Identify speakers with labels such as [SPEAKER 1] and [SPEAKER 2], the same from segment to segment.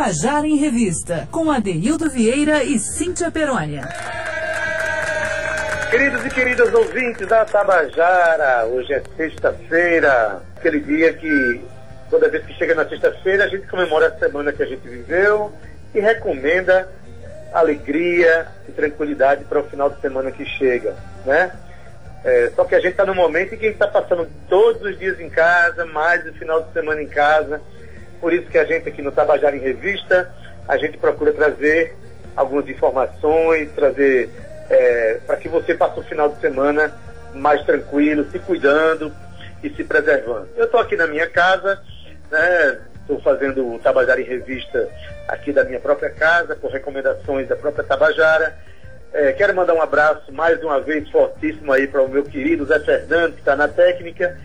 [SPEAKER 1] Tabajara em Revista, com Adeildo Vieira e Cíntia Perônia.
[SPEAKER 2] Queridos e queridas ouvintes da Tabajara, hoje é sexta-feira, aquele dia que toda vez que chega na sexta-feira a gente comemora a semana que a gente viveu e recomenda alegria e tranquilidade para o final de semana que chega, né? É, só que a gente está no momento em que a gente está passando todos os dias em casa, mais o final de semana em casa. Por isso que a gente aqui no Tabajara em Revista, a gente procura trazer algumas informações, trazer é, para que você passe o final de semana mais tranquilo, se cuidando e se preservando. Eu estou aqui na minha casa, estou né, fazendo o Tabajara em Revista aqui da minha própria casa, por recomendações da própria Tabajara. É, quero mandar um abraço mais uma vez fortíssimo aí para o meu querido Zé Fernando, que está na técnica,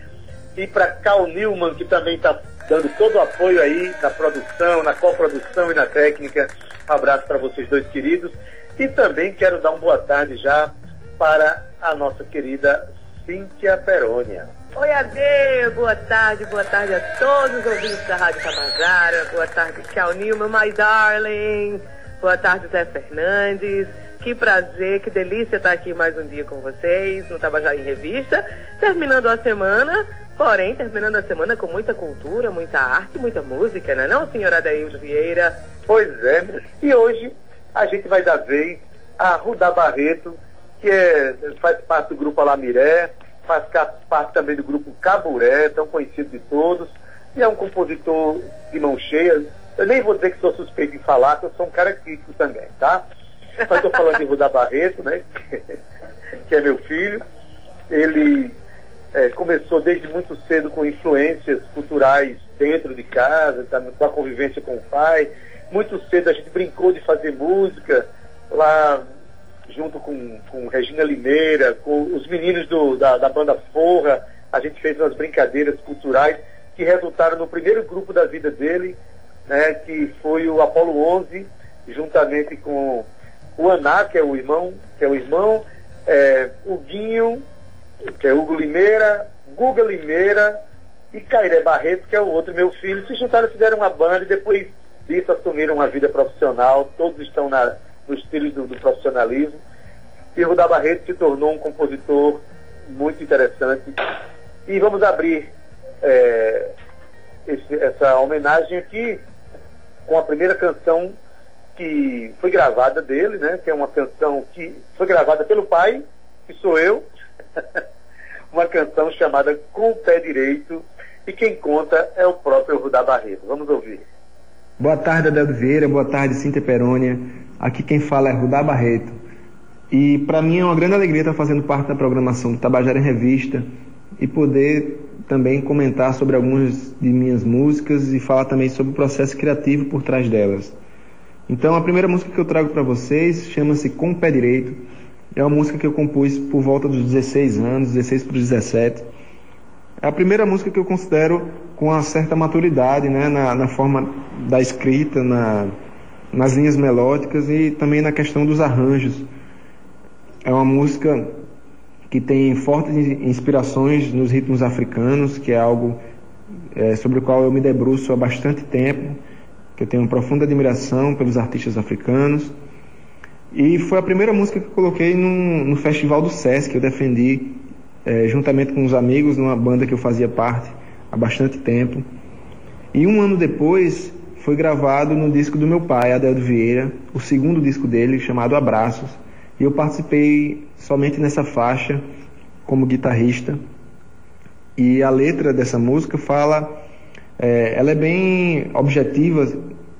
[SPEAKER 2] e para Cal Newman, que também está dando todo o apoio aí na produção, na coprodução e na técnica. Um abraço para vocês dois queridos. E também quero dar uma boa tarde já para a nossa querida Cíntia Perônia.
[SPEAKER 3] Oi, Ade, boa tarde, boa tarde a todos os ouvintes da Rádio Tabajara, boa tarde, Cal Newman, my darling, boa tarde, Zé Fernandes, que prazer, que delícia estar aqui mais um dia com vocês no Tabajara em Revista, terminando a semana, porém terminando a semana com muita cultura, muita arte, muita música, não é não, senhora Adaildo Vieira?
[SPEAKER 2] Pois é, e hoje a gente vai dar vez a Rudá Barreto, que é, faz parte do grupo Alamiré, faz parte também do grupo Caburé, tão conhecido de todos, e é um compositor de mão cheia. Eu nem vou dizer que sou suspeito em falar, porque eu sou um cara crítico também, tá? Mas estou falando de Rudá Barreto, né? que é meu filho. Ele é, começou desde muito cedo com influências culturais dentro de casa, tá, com a convivência com o pai. Muito cedo a gente brincou de fazer música lá junto com, com Regina Limeira, com os meninos do, da, da banda Forra. A gente fez umas brincadeiras culturais que resultaram no primeiro grupo da vida dele, né, que foi o Apolo 11, juntamente com o Aná, que é o irmão, que é o irmão, é, o Guinho, que é Hugo Limeira, Guga Limeira e Cairé Barreto, que é o outro meu filho, se juntaram, fizeram uma banda e depois disso assumiram uma vida profissional, todos estão na, no estilo do, do profissionalismo. E o da Barreto se tornou um compositor muito interessante. E vamos abrir é, esse, essa homenagem aqui com a primeira canção que foi gravada dele, né? Que é uma canção que foi gravada pelo pai, que sou eu. uma canção chamada Com o Pé Direito. E quem conta é o próprio Rudá Barreto. Vamos ouvir.
[SPEAKER 4] Boa tarde, Adeldo Vieira. Boa tarde, Cíntia Perônia. Aqui quem fala é Rudá Barreto. E para mim é uma grande alegria estar fazendo parte da programação do Tabajara em Revista e poder também comentar sobre algumas de minhas músicas e falar também sobre o processo criativo por trás delas. Então, a primeira música que eu trago para vocês chama-se Com o Pé Direito. É uma música que eu compus por volta dos 16 anos, 16 para 17. É a primeira música que eu considero com uma certa maturidade, né, na, na forma da escrita, na, nas linhas melódicas e também na questão dos arranjos. É uma música que tem fortes inspirações nos ritmos africanos, que é algo é, sobre o qual eu me debruço há bastante tempo que eu tenho uma profunda admiração pelos artistas africanos. E foi a primeira música que eu coloquei no, no Festival do Sesc, que eu defendi é, juntamente com os amigos numa banda que eu fazia parte há bastante tempo. E um ano depois foi gravado no disco do meu pai, Adeldo Vieira, o segundo disco dele, chamado Abraços. E eu participei somente nessa faixa como guitarrista. E a letra dessa música fala é, ela é bem objetiva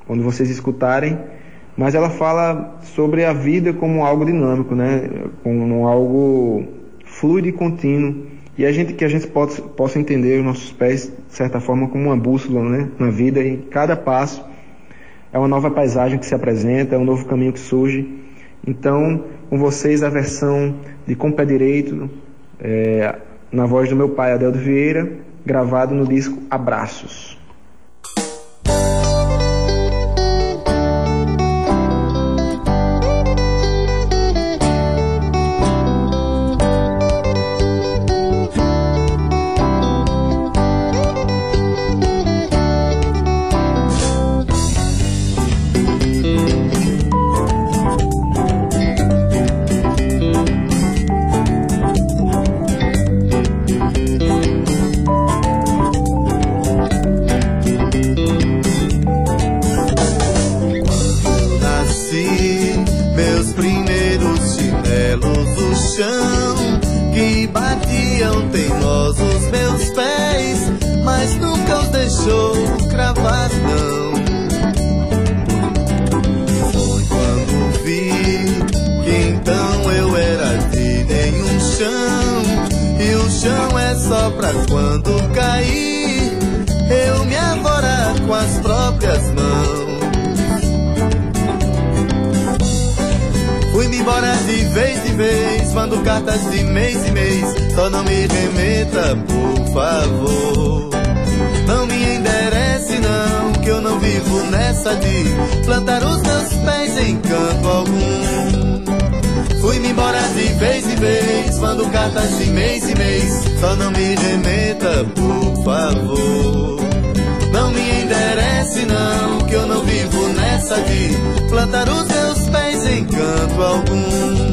[SPEAKER 4] quando vocês escutarem, mas ela fala sobre a vida como algo dinâmico, né? Como algo fluido e contínuo. E a gente que a gente possa, possa entender os nossos pés de certa forma como uma bússola, né? Na vida e cada passo é uma nova paisagem que se apresenta, é um novo caminho que surge. Então, com vocês a versão de Com Pé Direito, é, na voz do meu pai Adeldo Vieira, gravado no disco Abraços.
[SPEAKER 5] De mês em mês. Só não me remeta, por favor. Não me enderece, não, que eu não vivo nessa de plantar os meus pés em canto algum. Fui-me embora de vez em vez, mando cartas de mês em mês. Só não me remeta, por favor. Não me enderece, não, que eu não vivo nessa de plantar os meus pés em canto algum.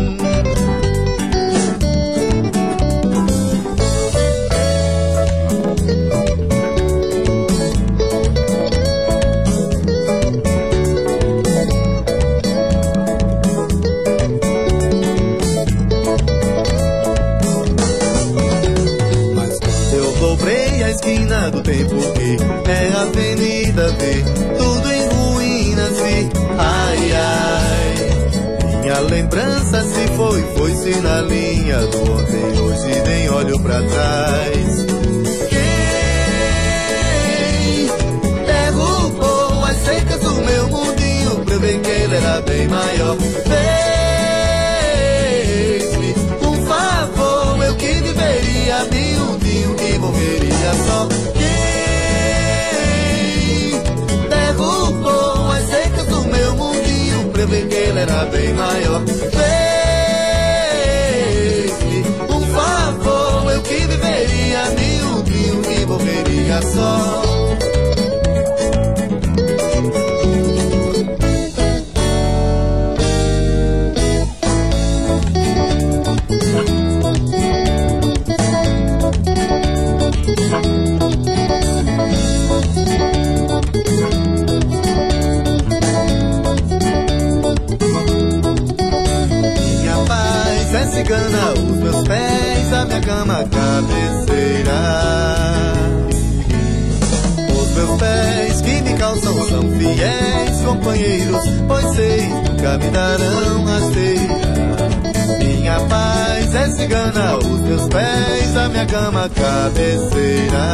[SPEAKER 5] Pés, a minha cama cabeceira.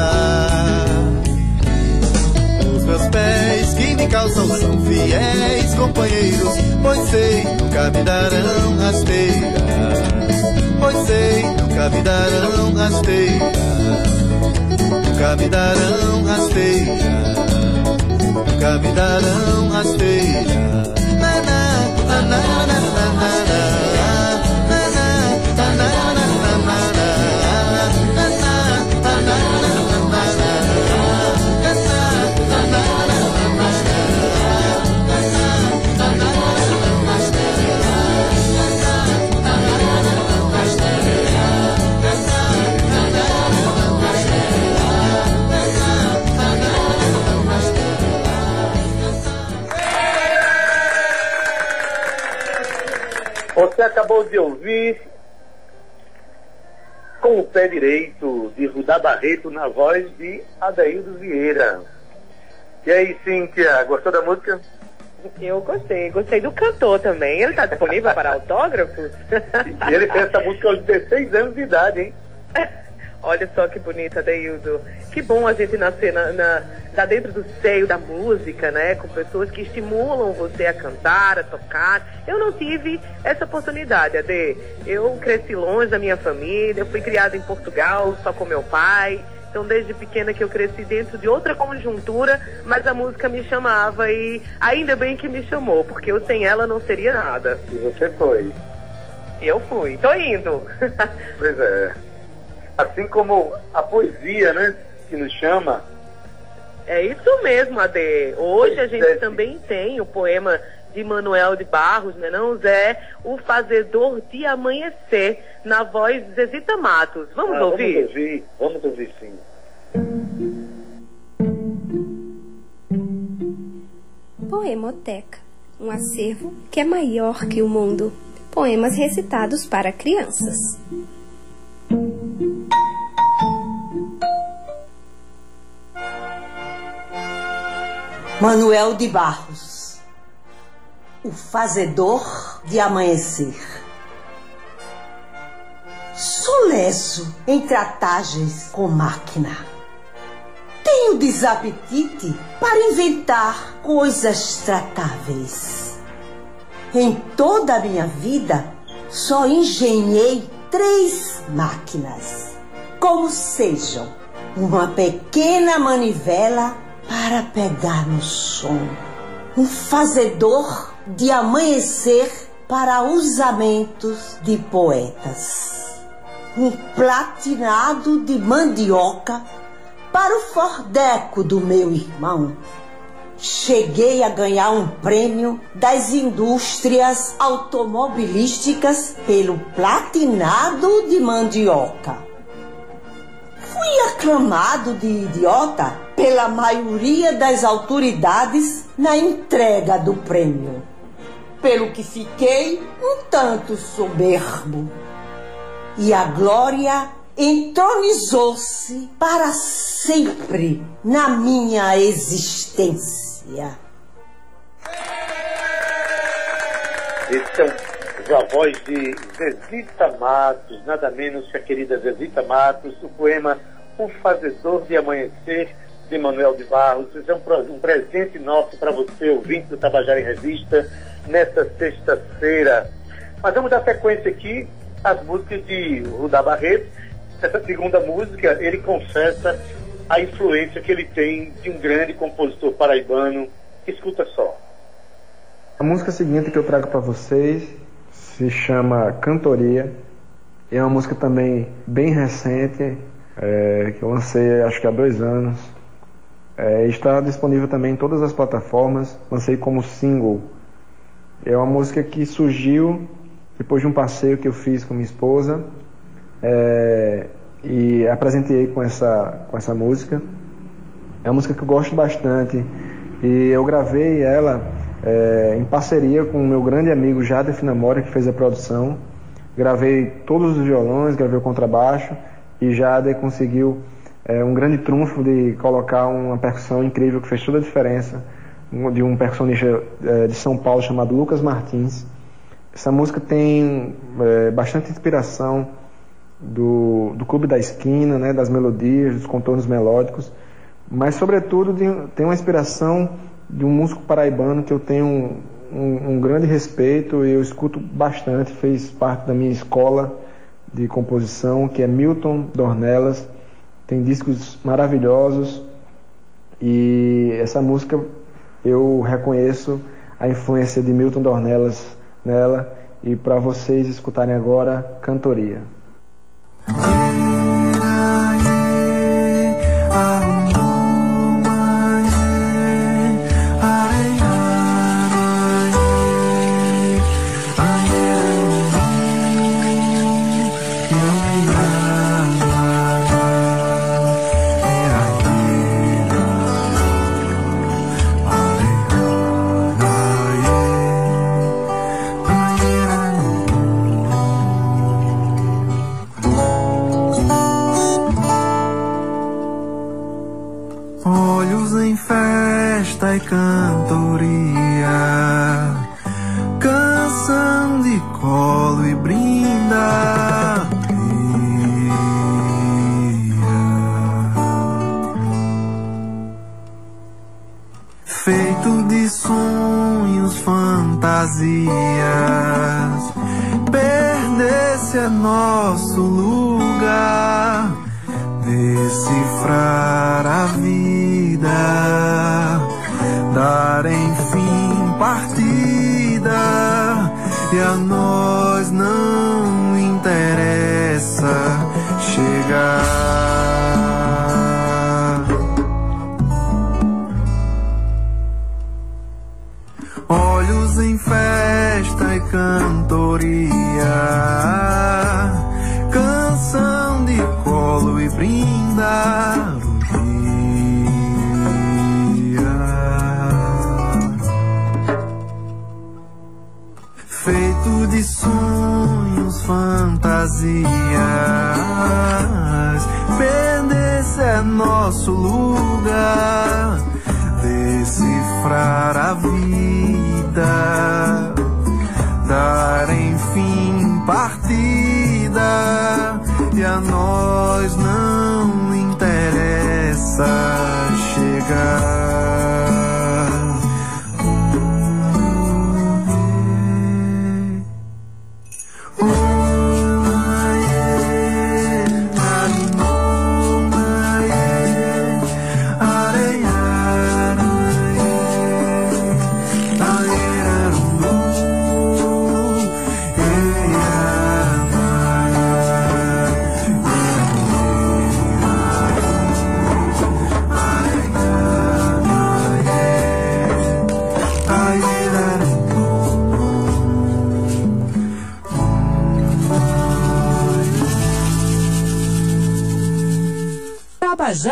[SPEAKER 5] Os meus pés que me calçam são fiéis companheiros, pois sei, nunca me darão rasteira. Pois sei, nunca me darão rasteira. Nunca me darão rasteira. Nunca me darão rasteira. Na, na, na, na, na, na. Na,
[SPEAKER 2] Você acabou de ouvir com o pé direito de Rudá Barreto na voz de Adaildo Vieira. E aí, Cíntia, gostou da música?
[SPEAKER 3] Eu gostei, gostei do cantor também. Ele tá disponível para autógrafos?
[SPEAKER 2] E ele fez essa música aos 16 anos de idade, hein?
[SPEAKER 3] Olha só que bonita, Deildo. Que bom a gente nascer na, na, tá dentro do seio da música, né? Com pessoas que estimulam você a cantar, a tocar. Eu não tive essa oportunidade, Ade. Eu cresci longe da minha família, eu fui criada em Portugal só com meu pai. Então, desde pequena que eu cresci dentro de outra conjuntura, mas a música me chamava e ainda bem que me chamou, porque eu sem ela não seria nada.
[SPEAKER 2] E você foi.
[SPEAKER 3] Eu fui, tô indo.
[SPEAKER 2] Pois é. Assim como a poesia, né? Que nos chama.
[SPEAKER 3] É isso mesmo, Ade. Hoje a gente
[SPEAKER 2] é.
[SPEAKER 3] também tem o poema de Manuel de Barros, né não, Zé? O Fazedor de Amanhecer, na voz de Zezita Matos. Vamos
[SPEAKER 2] Ah,
[SPEAKER 3] ouvir?
[SPEAKER 2] Vamos ouvir, vamos ouvir sim.
[SPEAKER 6] Poemoteca, um acervo que é maior que o mundo. Poemas recitados para crianças.
[SPEAKER 7] Manuel de Barros, o fazedor de amanhecer. Sou leso em tratagens com máquina. Tenho desapetite para inventar coisas tratáveis. Em toda a minha vida, só engenhei três máquinas, como sejam uma pequena manivela para pegar no som. Um fazedor de amanhecer para usamentos de poetas. Um platinado de mandioca para o fordeco do meu irmão. Cheguei a ganhar um prêmio das indústrias automobilísticas pelo platinado de mandioca. Fui aclamado de idiota pela maioria das autoridades na entrega do prêmio, pelo que fiquei um tanto soberbo. E a glória entronizou-se para sempre na minha existência.
[SPEAKER 2] São a voz de Zezita Matos, nada menos que a querida Zezita Matos, o poema O Fazedor de Amanhecer, de Manuel de Barros. Isso é um, um presente nosso para você, ouvinte do Tabajara em Revista, nesta sexta-feira. Mas vamos dar sequência aqui às músicas de Rudá Barreto. Essa segunda música, ele confessa a influência que ele tem de um grande compositor paraibano. Escuta só.
[SPEAKER 4] A música seguinte que eu trago para vocês se chama Cantoria. É uma música também bem recente, é, que eu lancei acho que há dois anos. É, está disponível também em todas as plataformas. Lancei como single. É uma música que surgiu depois de um passeio que eu fiz com minha esposa é, e apresentei com essa, com essa música. É uma música que eu gosto bastante e eu gravei ela é, em parceria com o meu grande amigo Jader Finamora, que fez a produção. Gravei todos os violões, gravei o contrabaixo e Jader conseguiu é, um grande trunfo de colocar uma percussão incrível que fez toda a diferença, de um percussionista é, de São Paulo chamado Lucas Martins. Essa música tem é, bastante inspiração do, do Clube da Esquina, né, das melodias, dos contornos melódicos, mas sobretudo de, tem uma inspiração de um músico paraibano que eu tenho um, um, um grande respeito e eu escuto bastante, fez parte da minha escola de composição, que é Milton Dornelas tem discos maravilhosos e essa música eu reconheço a influência de Milton Dornelas nela e para vocês escutarem agora Cantoria.
[SPEAKER 5] Fantasias. Perder-se é nosso lugar. decifrar a vida, dar enfim partida, e a nós não interessa chegar.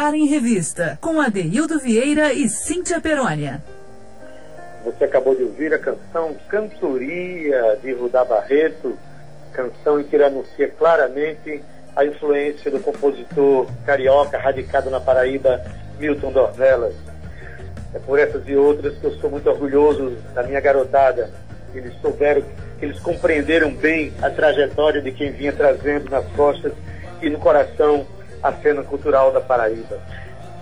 [SPEAKER 1] Tabajara em Revista, com Adeildo Vieira e Cíntia Perônia.
[SPEAKER 2] Você acabou de ouvir a canção Cantoria de Rudá Barreto, canção em que ele anuncia claramente a influência do compositor carioca radicado na Paraíba, Milton Dornelas. É por essas e outras que eu sou muito orgulhoso da minha garotada. Eles souberam, eles compreenderam bem a trajetória de quem vinha trazendo nas costas e no coração a cena cultural da Paraíba.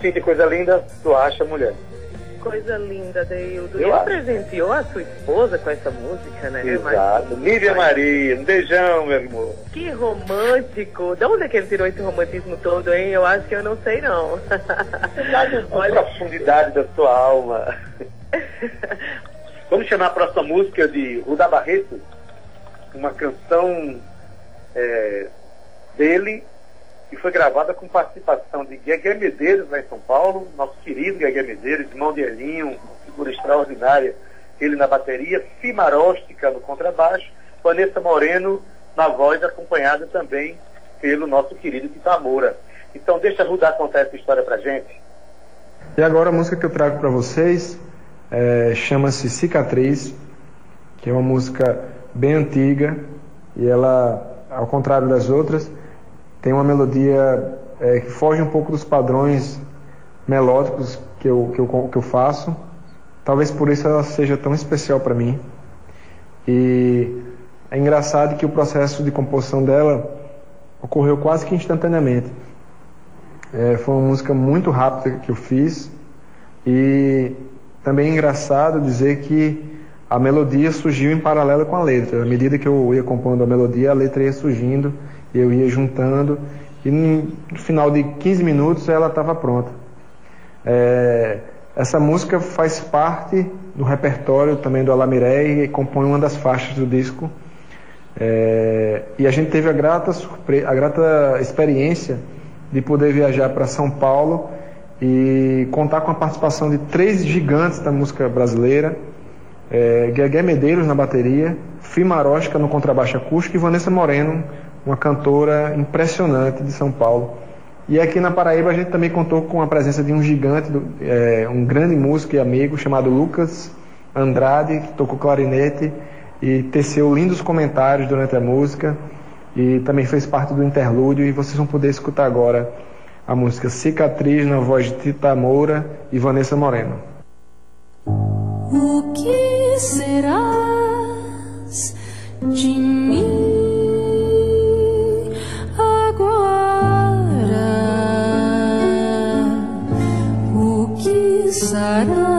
[SPEAKER 2] Que coisa linda, tu acha, mulher?
[SPEAKER 3] Coisa linda, Deildo.
[SPEAKER 2] Eu
[SPEAKER 3] Ele
[SPEAKER 2] acho.
[SPEAKER 3] presenteou a sua esposa com essa música, né?
[SPEAKER 2] Exato.
[SPEAKER 3] Mas-
[SPEAKER 2] Lívia Maria, um beijão, meu irmão.
[SPEAKER 3] Que romântico. De onde é que ele tirou esse romantismo todo, hein? Eu acho que eu não sei, não.
[SPEAKER 2] A
[SPEAKER 3] Olha,
[SPEAKER 2] profundidade da sua alma. Vamos chamar a próxima música de Ruda Barreto, uma canção é, dele que foi gravada com participação de Guegué Medeiros lá em São Paulo, nosso querido Guegué Medeiros, irmão de Elinho, figura extraordinária, ele na bateria, Fimaróstica no contrabaixo, Vanessa Moreno na voz, acompanhada também pelo nosso querido Tita Moura. Então deixa a Rudá contar essa história pra gente.
[SPEAKER 4] E agora a música que eu trago para vocês é, chama-se Cicatriz, que é uma música bem antiga e ela, ao contrário das outras, tem uma melodia é, que foge um pouco dos padrões melódicos que eu, que eu, que eu faço. Talvez por isso ela seja tão especial para mim. E é engraçado que o processo de composição dela ocorreu quase que instantaneamente. É, foi uma música muito rápida que eu fiz e também é engraçado dizer que a melodia surgiu em paralelo com a letra. À medida que eu ia compondo a melodia, a letra ia surgindo, eu ia juntando e no final de 15 minutos ela estava pronta. É, essa música faz parte do repertório também do Alamiré e compõe uma das faixas do disco. É, e a gente teve a grata, a grata experiência de poder viajar para São Paulo e contar com a participação de três gigantes da música brasileira, é, Guegué Medeiros na bateria, Fimaróstica no contrabaixo acústico e Vanessa Moreno, uma cantora impressionante de São Paulo. E aqui na Paraíba a gente também contou com a presença de um gigante, do- é, um grande músico e amigo chamado Lucas Andrade, que tocou clarinete e teceu lindos comentários durante a música e também fez parte do interlúdio e vocês vão poder escutar agora a música Cicatriz na voz de Tita Moura e Vanessa Moreno.
[SPEAKER 8] O que serás de mim que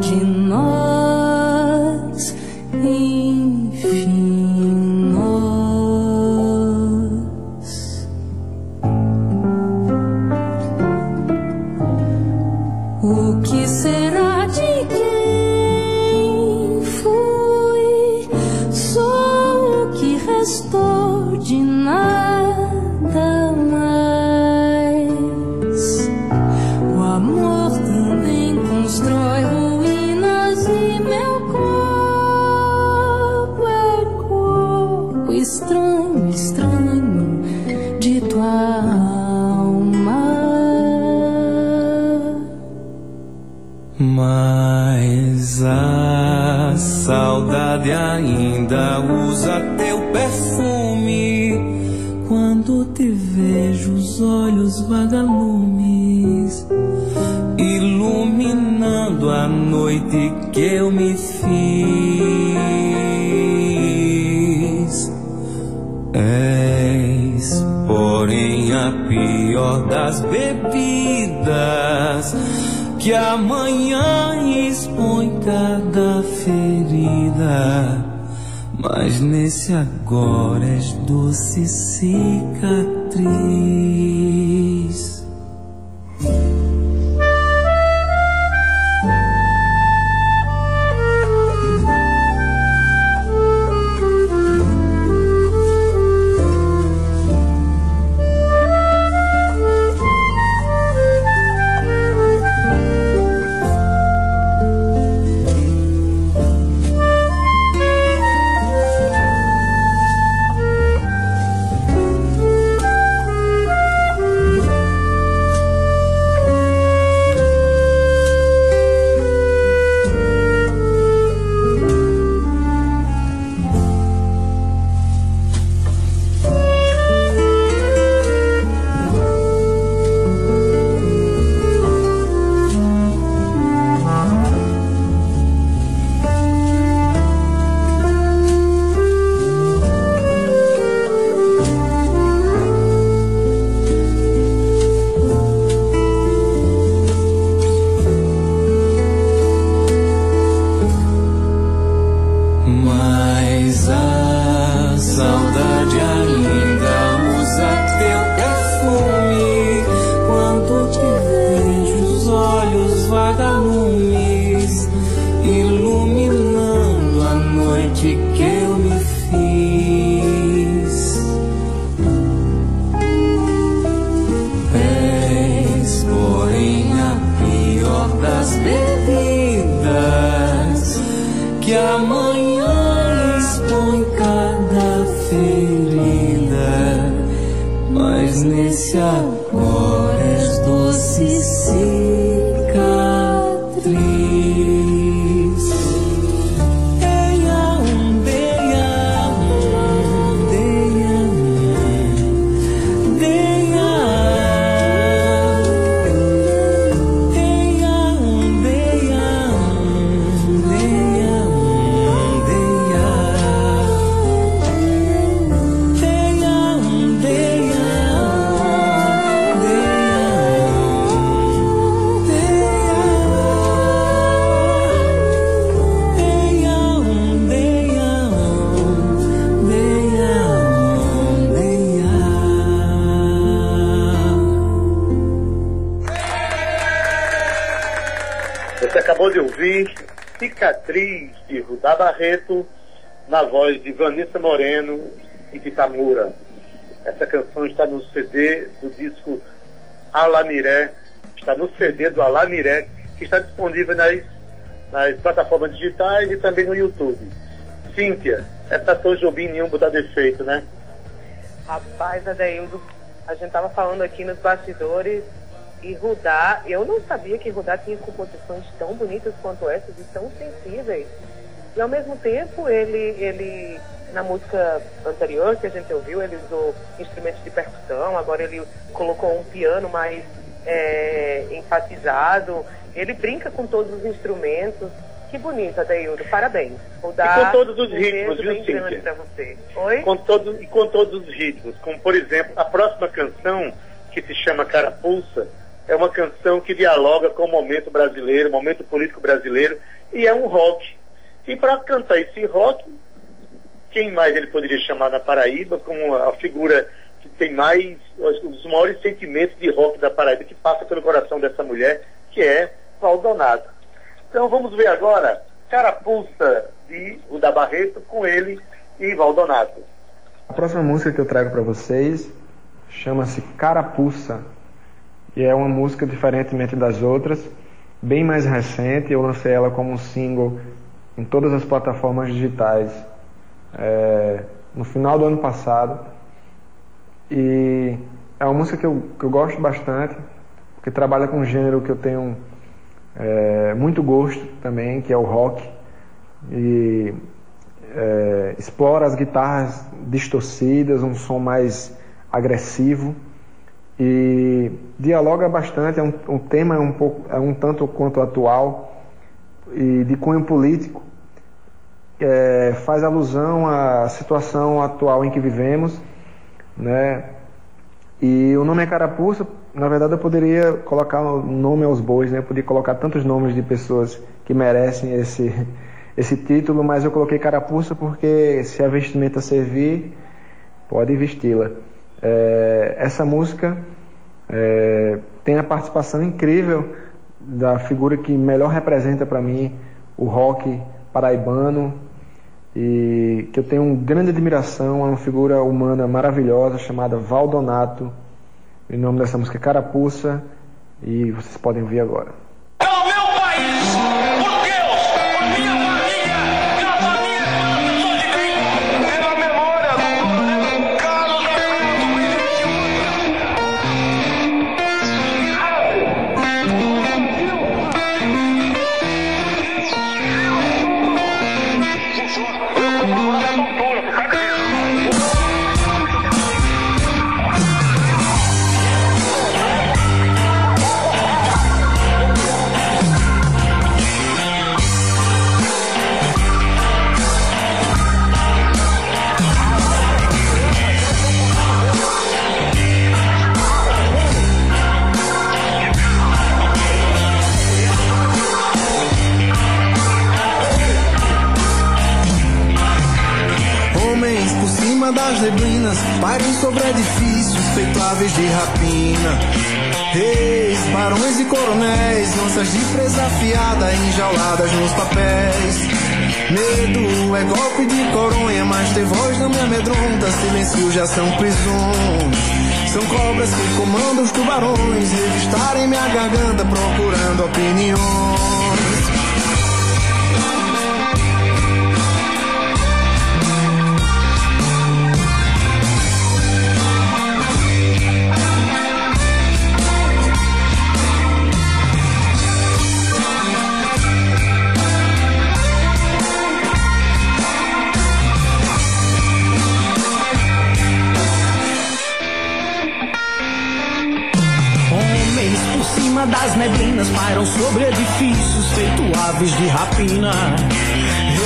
[SPEAKER 8] de nós,
[SPEAKER 9] expõe cada ferida. Mas nesse agora és doce cicatriz. Mas a
[SPEAKER 2] ouvir Cicatriz de Rudá Barreto, na voz de Vanessa Moreno e de Tamura. Essa canção está no CD do disco Alamiré, está no CD do Alamiré, que está disponível nas, nas plataformas digitais e também no YouTube. Cíntia, essa Tom Jobim nenhum botar defeito, né?
[SPEAKER 3] Rapaz, Adeildo, a gente tava falando aqui nos bastidores e Rudá, eu não sabia que Rudá tinha composições tão bonitas quanto essas e tão sensíveis. E ao mesmo tempo, ele, ele na música anterior que a gente ouviu, ele usou instrumentos de percussão, agora ele colocou um piano mais é, enfatizado. Ele brinca com todos os instrumentos. Que bonito, Adeildo. Parabéns. Rudá,
[SPEAKER 2] E com todos os
[SPEAKER 3] um
[SPEAKER 2] ritmos, viu, Cíntia?
[SPEAKER 3] pra você. Oi?
[SPEAKER 2] Com todo, e com todos os ritmos, como por exemplo a próxima canção, que se chama Carapuça, é uma canção que dialoga com o momento brasileiro, o momento político brasileiro, e é um rock. E para cantar esse rock, quem mais ele poderia chamar na Paraíba como a figura que tem mais, os maiores sentimentos de rock da Paraíba, que passa pelo coração dessa mulher, que é Valdonato. Então vamos ver agora Carapuça de Ruda Barreto com ele e Valdonato.
[SPEAKER 4] A próxima música que eu trago para vocês chama-se Carapuça e é uma música diferentemente das outras, bem mais recente. Eu lancei ela como um single em todas as plataformas digitais é, no final do ano passado. E é uma música que eu, que eu gosto bastante, porque trabalha com um gênero que eu tenho é, muito gosto também, que é o rock. E é, explora as guitarras distorcidas, um som mais agressivo e dialoga bastante, é um, um tema um, pouco, é um tanto quanto atual e de cunho político, é, faz alusão à situação atual em que vivemos, né? E o nome é Carapuça, na verdade eu poderia colocar o nome aos bois, né? Eu poderia colocar tantos nomes de pessoas que merecem esse, esse título, mas eu coloquei Carapuça porque se a vestimenta servir, pode vesti-la. É, essa música é, tem a participação incrível da figura que melhor representa para mim o rock paraibano e que eu tenho grande admiração, é uma figura humana maravilhosa chamada Valdonato. O nome dessa música é Carapuça e vocês podem ver agora.
[SPEAKER 5] Sobre edifícios feito aves de rapina. Reis, barões e coronéis, onças de presa afiada enjauladas nos papéis. Medo é golpe de coronha, mas ter voz não me amedronta, silêncio já são prisões. São cobras que comandam os tubarões, revistarem minha garganta procurando opiniões.
[SPEAKER 10] Neblinas pairam sobre edifícios feito aves de rapina.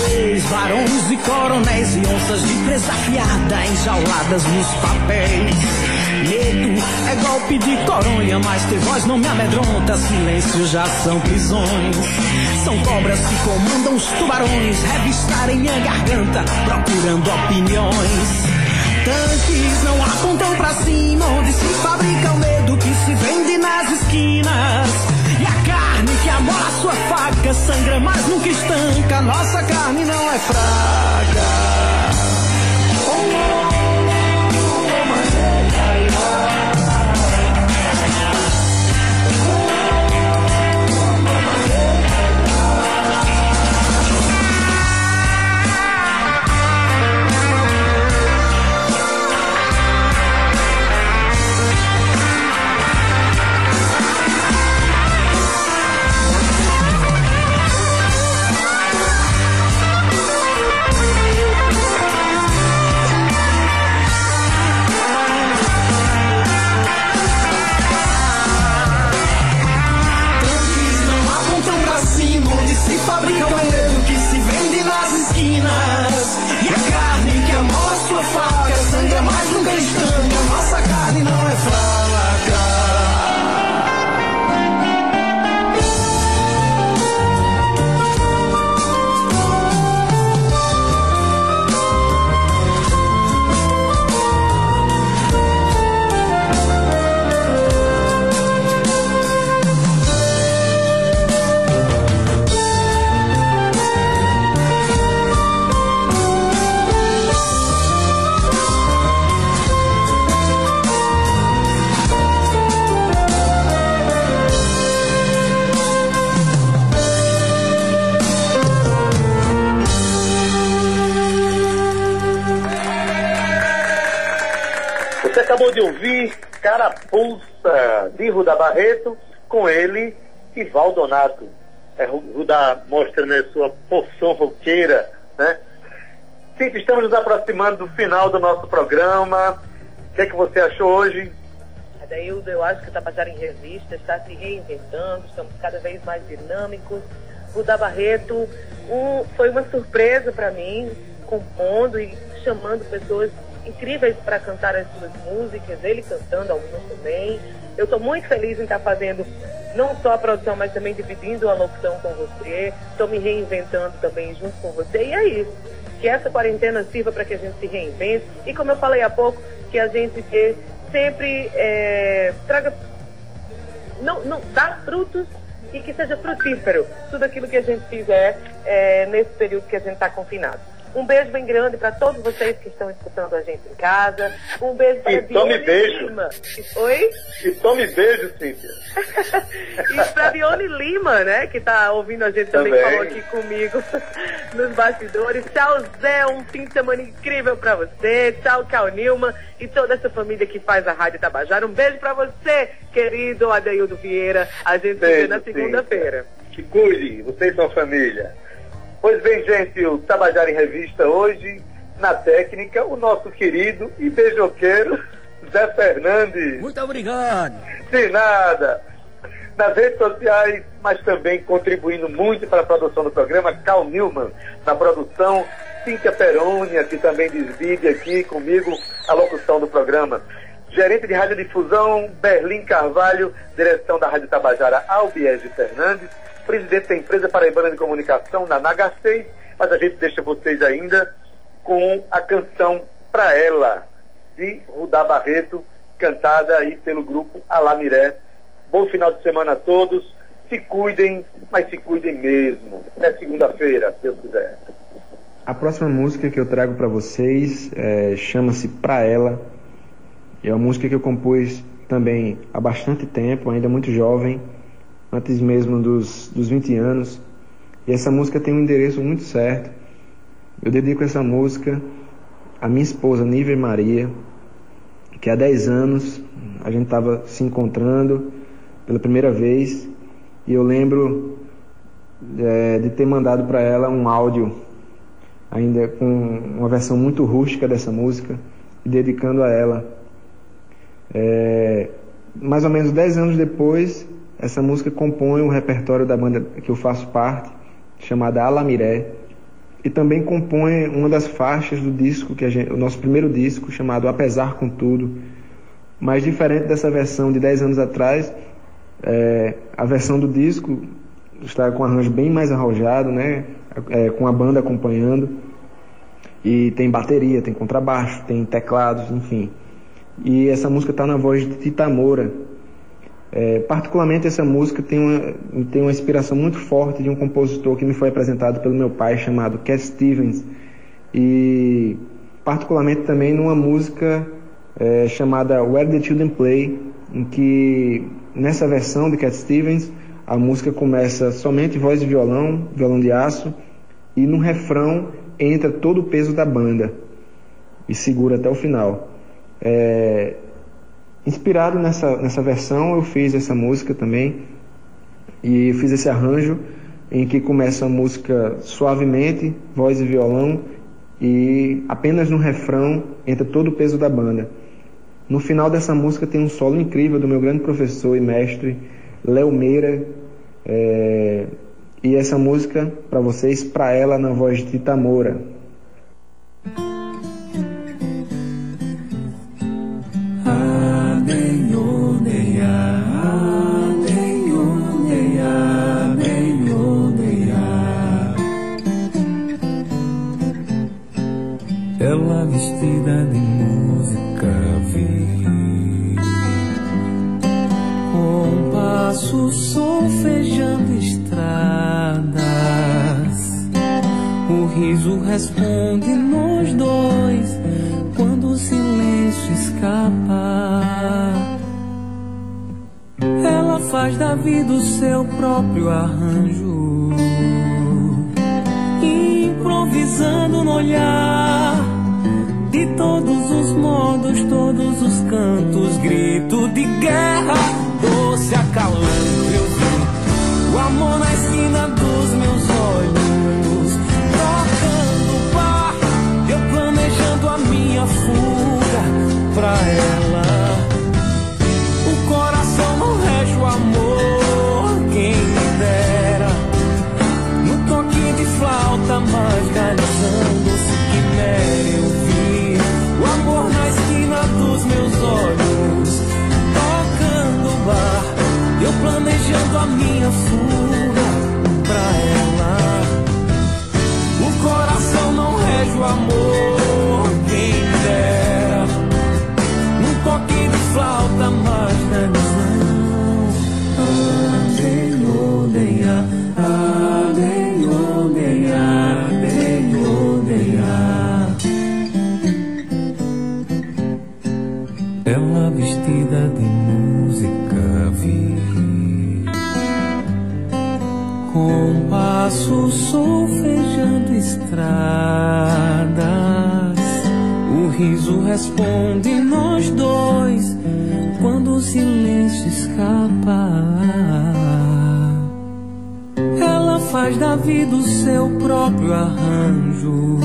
[SPEAKER 10] Reis, barões e coronéis e onças de presa afiada enjauladas nos papéis. Medo é golpe de coronha, mas ter voz não me amedronta. Silêncio já são prisões. São cobras que comandam os tubarões, revistarem minha garganta, procurando opiniões. Tanques não apontam pra cima, onde se fabrica o medo que se vende nunca estanca. Nossa carne não é fraca.
[SPEAKER 2] Acabou de ouvir Carapuça, de Ruda Barreto, com ele e Valdonato. É, Ruda mostra né, sua porção roqueira, né? Sim, estamos nos aproximando do final do nosso programa. O que, é que você achou hoje?
[SPEAKER 3] Adaildo, eu acho que o Tabajara em Revista está se reinventando, estamos cada vez mais dinâmicos. O da Barreto um, foi uma surpresa para mim, compondo e chamando pessoas incríveis para cantar as suas músicas, ele cantando algumas também. Eu estou muito feliz em estar tá fazendo não só a produção, mas também dividindo a locução com você. Estou me reinventando também junto com você. E é isso. Que essa quarentena sirva para que a gente se reinvente. E como eu falei há pouco, que a gente sempre é, traga. Não, não, dá frutos e que seja frutífero tudo aquilo que a gente fizer é, nesse período que a gente está confinado. Um beijo bem grande para todos vocês que estão escutando a gente em casa. Um beijo para
[SPEAKER 2] e tome beijo.
[SPEAKER 3] Lima. Oi?
[SPEAKER 2] E tome beijo, Cíntia.
[SPEAKER 3] e para Dione Lima, né? Que está ouvindo a gente também, também. falou aqui comigo nos bastidores. Tchau, Zé. Um fim de semana incrível para você. Tchau, Cal Nilma e toda essa família que faz a Rádio Tabajara. Um beijo para você, querido Adeildo Vieira. A gente se vê na segunda-feira.
[SPEAKER 2] Que cuide, vocês são família. Pois bem, gente, o Tabajara em Revista hoje, na técnica, o nosso querido e beijoqueiro Zé Fernandes.
[SPEAKER 10] Muito obrigado.
[SPEAKER 2] De nada. Nas redes sociais, mas também contribuindo muito para a produção do programa, Cal Newman, na produção, Cíntia Perônia, que também divide aqui comigo a locução do programa. Gerente de Radiodifusão, Berlim Carvalho, direção da Rádio Tabajara, Albiege Fernandes presidente da empresa Paraibana de Comunicação, na NH6, mas a gente deixa vocês ainda com a canção Pra Ela, de Rudá Barreto, cantada aí pelo grupo Alamiré. Bom final de semana a todos, se cuidem, mas se cuidem mesmo. Até segunda-feira, se Deus quiser.
[SPEAKER 4] A próxima música que eu trago para vocês é, chama-se Pra Ela. É uma música que eu compus também há bastante tempo, ainda muito jovem antes mesmo dos, dos 20 anos. E essa música tem um endereço muito certo. Eu dedico essa música à minha esposa, Níver Maria, que há 10 anos a gente estava se encontrando pela primeira vez. E eu lembro é, de ter mandado para ela um áudio, ainda com uma versão muito rústica dessa música, e dedicando a ela. É, mais ou menos 10 anos depois, essa música compõe o repertório da banda que eu faço parte, chamada Alamiré, e também compõe uma das faixas do disco que gente, o nosso primeiro disco chamado Apesar com Tudo. Mas diferente dessa versão de 10 anos atrás, é, a versão do disco está com um arranjo bem mais arrojado, né? É, com a banda acompanhando. E tem bateria, tem contrabaixo, tem teclados, enfim. E essa música está na voz de Tita Moura, é, particularmente essa música tem uma, tem uma inspiração muito forte de um compositor que me foi apresentado pelo meu pai chamado Cat Stevens e particularmente também numa música é, chamada Where the Children Play, em que nessa versão de Cat Stevens a música começa somente voz e violão, violão de aço e no refrão entra todo o peso da banda e segura até o final. É, Inspirado nessa, nessa versão, eu fiz essa música também e fiz esse arranjo em que começa a música suavemente, voz e violão, e apenas no refrão entra todo o peso da banda. No final dessa música tem um solo incrível do meu grande professor e mestre, Léo Meira, é, e essa música para vocês, para ela na voz de Tita Moura.
[SPEAKER 9] Passo solfejando estradas. O riso responde nós dois Quando o silêncio escapa. Ela faz da vida o seu próprio arranjo. Improvisando no olhar de todos os modos, todos os cantos, grito de guerra, doce acalante eu vi o amor na esquina dos meus olhos, tocando bar, eu planejando a minha fuga pra ela. Ela vestida de música vi Com passo solfejando estradas. O riso responde nós dois Quando o silêncio escapa. Ela faz da vida o seu próprio arranjo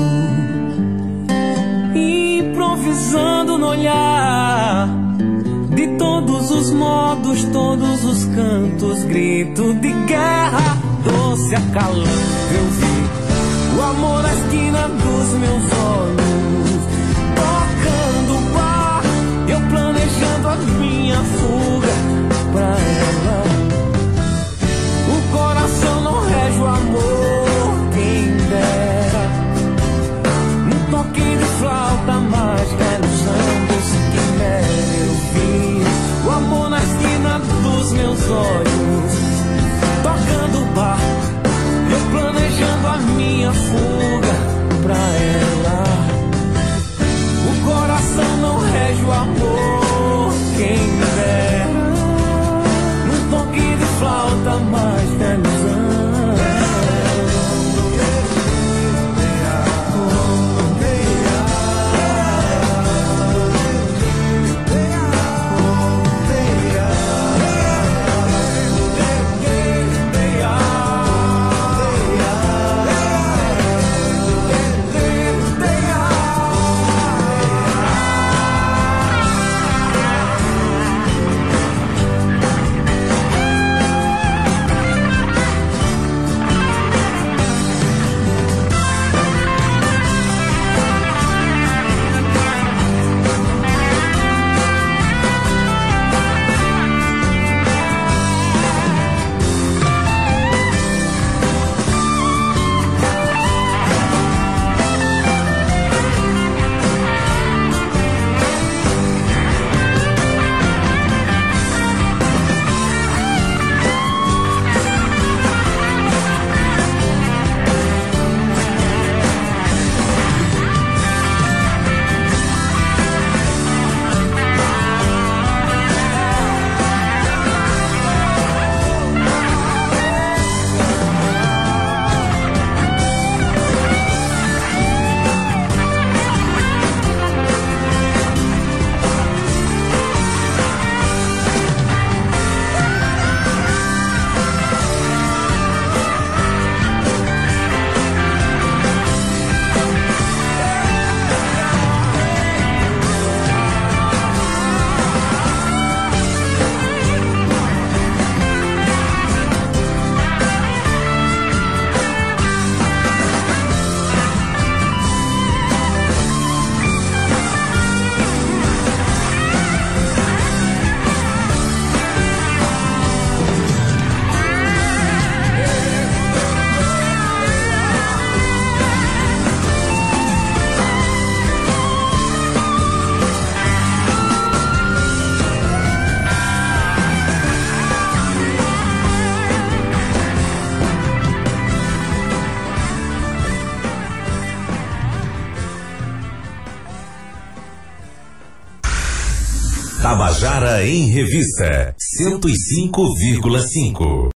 [SPEAKER 9] improvisando no olhar. De todos os modos, todos os cantos, grito de guerra, doce acalante eu vi. O amor na esquina dos meus olhos, tocando bar, eu planejando a minha fuga pra ela. O coração não rege o amor, quem dera. Um toque de flauta mágica olhos Tocando bar Eu planejando a minha fuga
[SPEAKER 11] Tabajara em Revista 105,5.